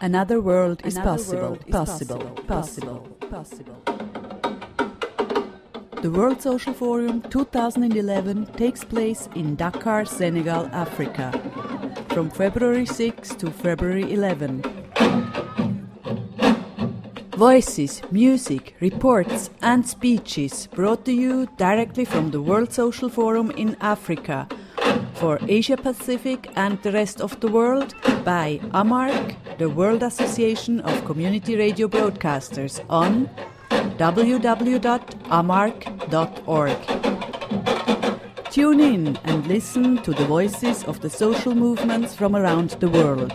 Another world is possible, possible, possible, possible. The World Social Forum 2011 takes place in Dakar, Senegal, Africa, from February 6 to February 11. Voices, music, reports, and speeches brought to you directly from the World Social Forum in Africa for Asia Pacific and the rest of the world by AMARC, the World Association of Community Radio Broadcasters, on www.amarc.org. Tune in and listen to the voices of the social movements from around the world.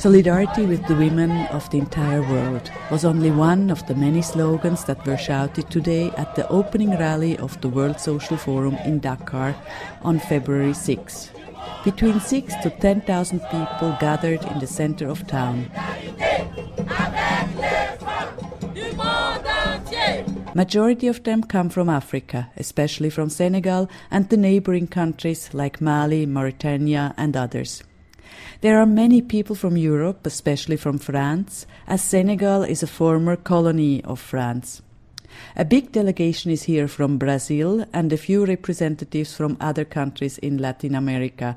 Solidarity with the women of the entire world was only one of the many slogans that were shouted today at the opening rally of the World Social Forum in Dakar on February 6. Between 6 to 10,000 people gathered in the center of town. Majority of them come from Africa, especially from Senegal and the neighboring countries like Mali, Mauritania and others. There are many people from Europe, especially from France, as Senegal is a former colony of France. A big delegation is here from Brazil and a few representatives from other countries in Latin America.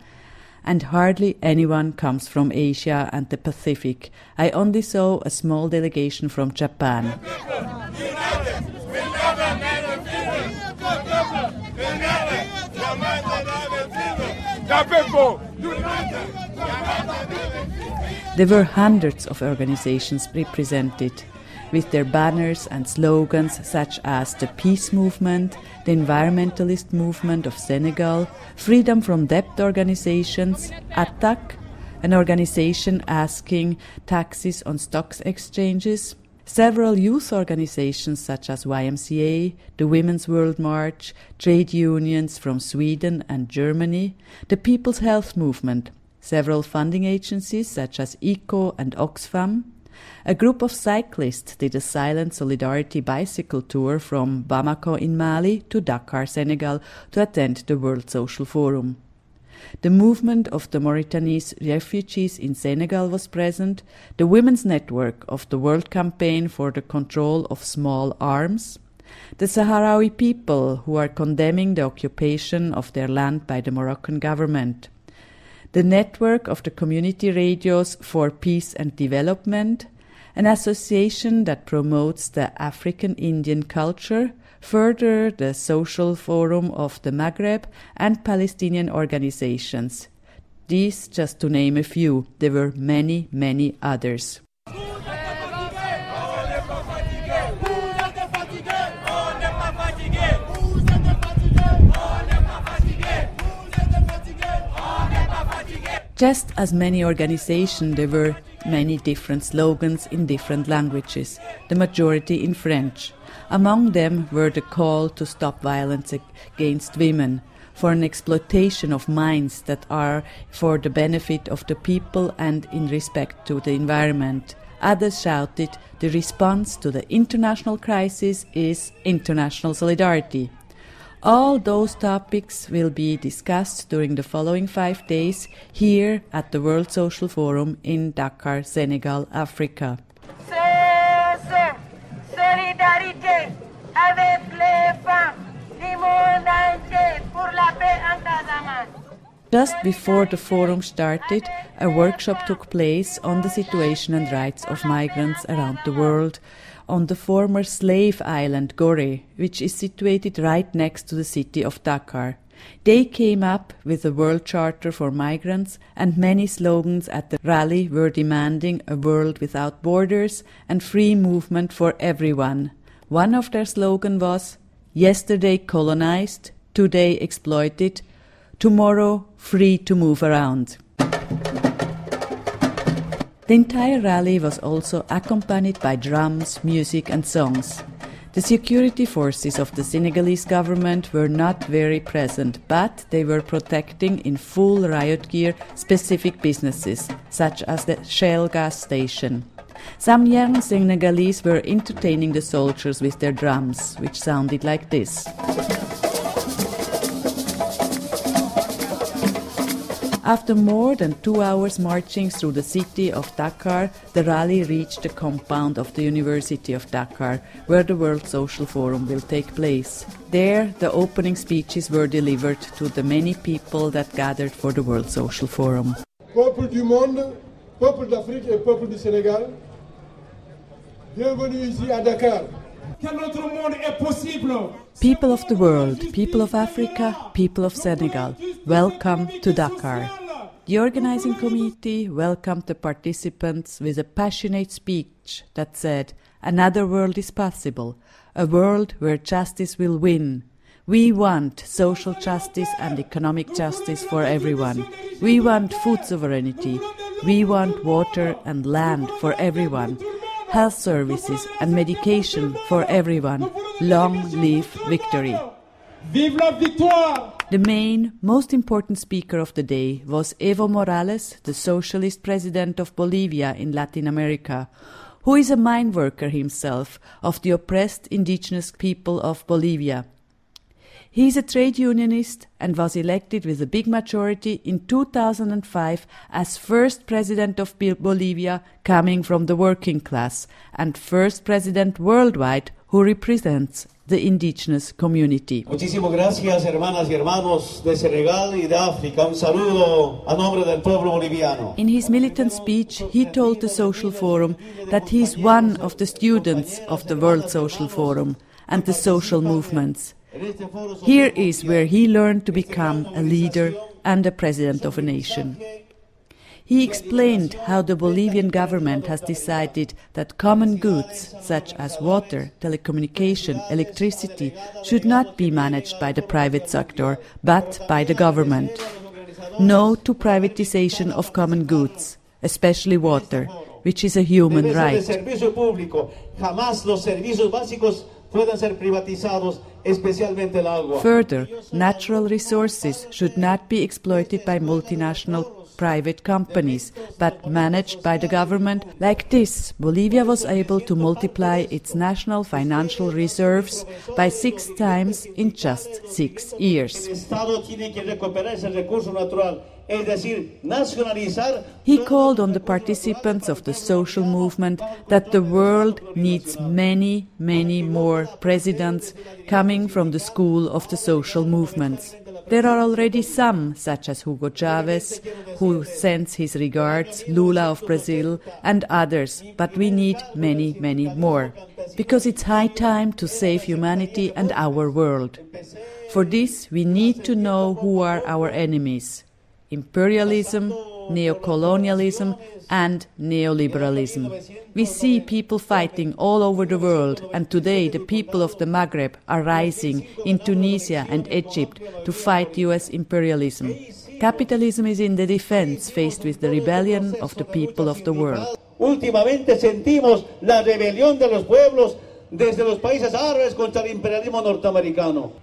And hardly anyone comes from Asia and the Pacific. I only saw a small delegation from Japan. There were hundreds of organizations represented, with their banners and slogans such as the Peace Movement, the Environmentalist Movement of Senegal, Freedom from Debt organizations, ATTAC, an organization asking taxes on stocks exchanges, Several youth organizations such as YMCA, the Women's World March, trade unions from Sweden and Germany, the People's Health Movement, several funding agencies such as ECO and Oxfam. A group of cyclists did a silent solidarity bicycle tour from Bamako in Mali to Dakar, Senegal to attend the World Social Forum. The movement of the Mauritanese refugees in Senegal was present, the Women's Network of the World Campaign for the Control of Small Arms, the Sahrawi people who are condemning the occupation of their land by the Moroccan government, the network of the community radios for peace and development, an association that promotes the African Indian culture, further the Social Forum of the Maghreb, and Palestinian organizations. These just to name a few, there were many, many others. Just as many organizations, there were many different slogans in different languages, the majority in French. Among them were the call to stop violence against women, for an exploitation of mines that are for the benefit of the people and in respect to the environment. Others shouted, the response to the international crisis is international solidarity. All those topics will be discussed during the following five days here at the World Social Forum in Dakar, Senegal, Africa. Just before the forum started, a workshop took place on the situation and rights of migrants around the world on the former slave island Gorée, which is situated right next to the city of Dakar. They came up with a world charter for migrants, and many slogans at the rally were demanding a world without borders and free movement for everyone. One of their slogans was Yesterday colonized, today exploited, tomorrow free to move around. The entire rally was also accompanied by drums, music, and songs. The security forces of the Senegalese government were not very present, but they were protecting in full riot gear specific businesses, such as the Shell gas station. Some young Senegalese were entertaining the soldiers with their drums, which sounded like this. After more than two hours marching through the city of Dakar, the rally reached the compound of the University of Dakar, where the World Social Forum will take place. There, the opening speeches were delivered to the many people that gathered for the World Social Forum. Peuple du monde, peuple d'Afrique et peuple du Sénégal, bienvenue ici à Dakar. People of the world, people of Africa, people of Senegal, welcome to Dakar. The organizing committee welcomed the participants with a passionate speech that said, Another world is possible, a world where justice will win. We want social justice and economic justice for everyone. We want food sovereignty. We want water and land for everyone health services and medication for everyone. Long live victory. Vive la victoire! The main, most important speaker of the day was Evo Morales, the socialist president of Bolivia in Latin America, who is a mine worker himself of the oppressed indigenous people of Bolivia. He is a trade unionist and was elected with a big majority in 2005 as first president of Bolivia coming from the working class and first president worldwide who represents the indigenous community. Muchísimas gracias, hermanas y hermanos de Senegal y de África. Un saludo a nombre del pueblo boliviano. In his militant speech, he told the Social Forum that he is one of the students of the World Social Forum and the social movements. Here is where he learned to become a leader and a president of a nation. He explained how the Bolivian government has decided that common goods such as water, telecommunication, electricity should not be managed by the private sector but by the government. No to privatization of common goods, especially water, which is a human right. Further, natural resources should not be exploited by multinational private companies, but managed by the government. Like this, Bolivia was able to multiply its national financial reserves by six times in just six years. He called on the participants of the social movement that the world needs many, many more presidents coming from the school of the social movements. There are already some, such as Hugo Chavez, who sends his regards, Lula of Brazil, and others, but we need many, many more. Because it's high time to save humanity and our world. For this, we need to know who are our enemies imperialism, neocolonialism, and neoliberalism. We see people fighting all over the world, and today the people of the Maghreb are rising in Tunisia and Egypt to fight US imperialism. Capitalism is in the defense faced with the rebellion of the people of the world. Últimamente sentimos la rebelión de los pueblos desde los países árabes contra el imperialismo norteamericano.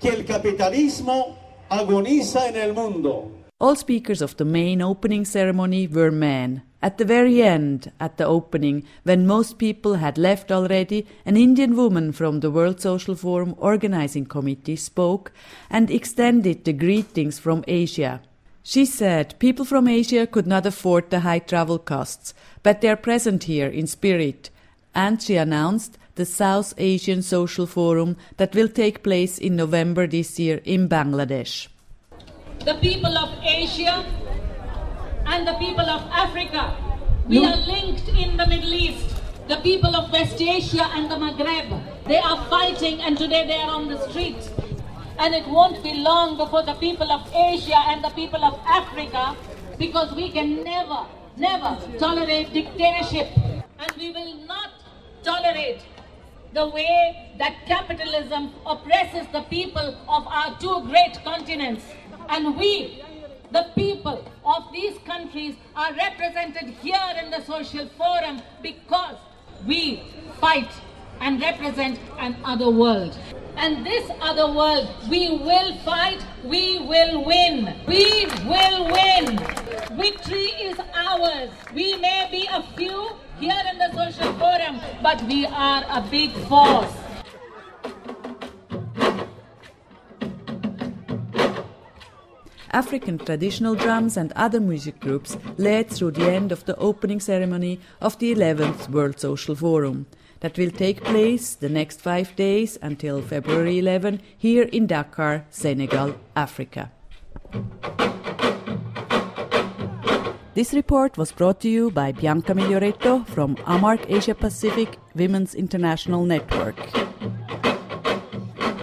Que el capitalismo agoniza en el mundo. All speakers of the main opening ceremony were men. At the very end, at the opening, when most people had left already, an Indian woman from the World Social Forum organizing committee spoke and extended the greetings from Asia. She said people from Asia could not afford the high travel costs, but they are present here in spirit. And she announced the South Asian Social Forum that will take place in November this year in Bangladesh the people of Asia and the people of Africa. We are linked in the Middle East. The people of West Asia and the Maghreb, they are fighting and today they are on the streets. And it won't be long before the people of Asia and the people of Africa, because we can never, never tolerate dictatorship. And we will not tolerate the way that capitalism oppresses the people of our two great continents. And we, the people of these countries, are represented here in the social forum because we fight and represent an other world. And this other world, we will fight, we will win. We will win. Victory is ours. We may be a few here in the social forum, but we are a big force. African traditional drums and other music groups led through the end of the opening ceremony of the 11th World Social Forum that will take place the next five days until February 11 here in Dakar, Senegal, Africa. This report was brought to you by Bianca Miglioretto from AMARC Asia Pacific Women's International Network.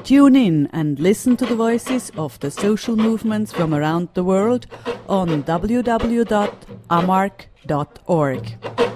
Tune in and listen to the voices of the social movements from around the world on www.amarc.org.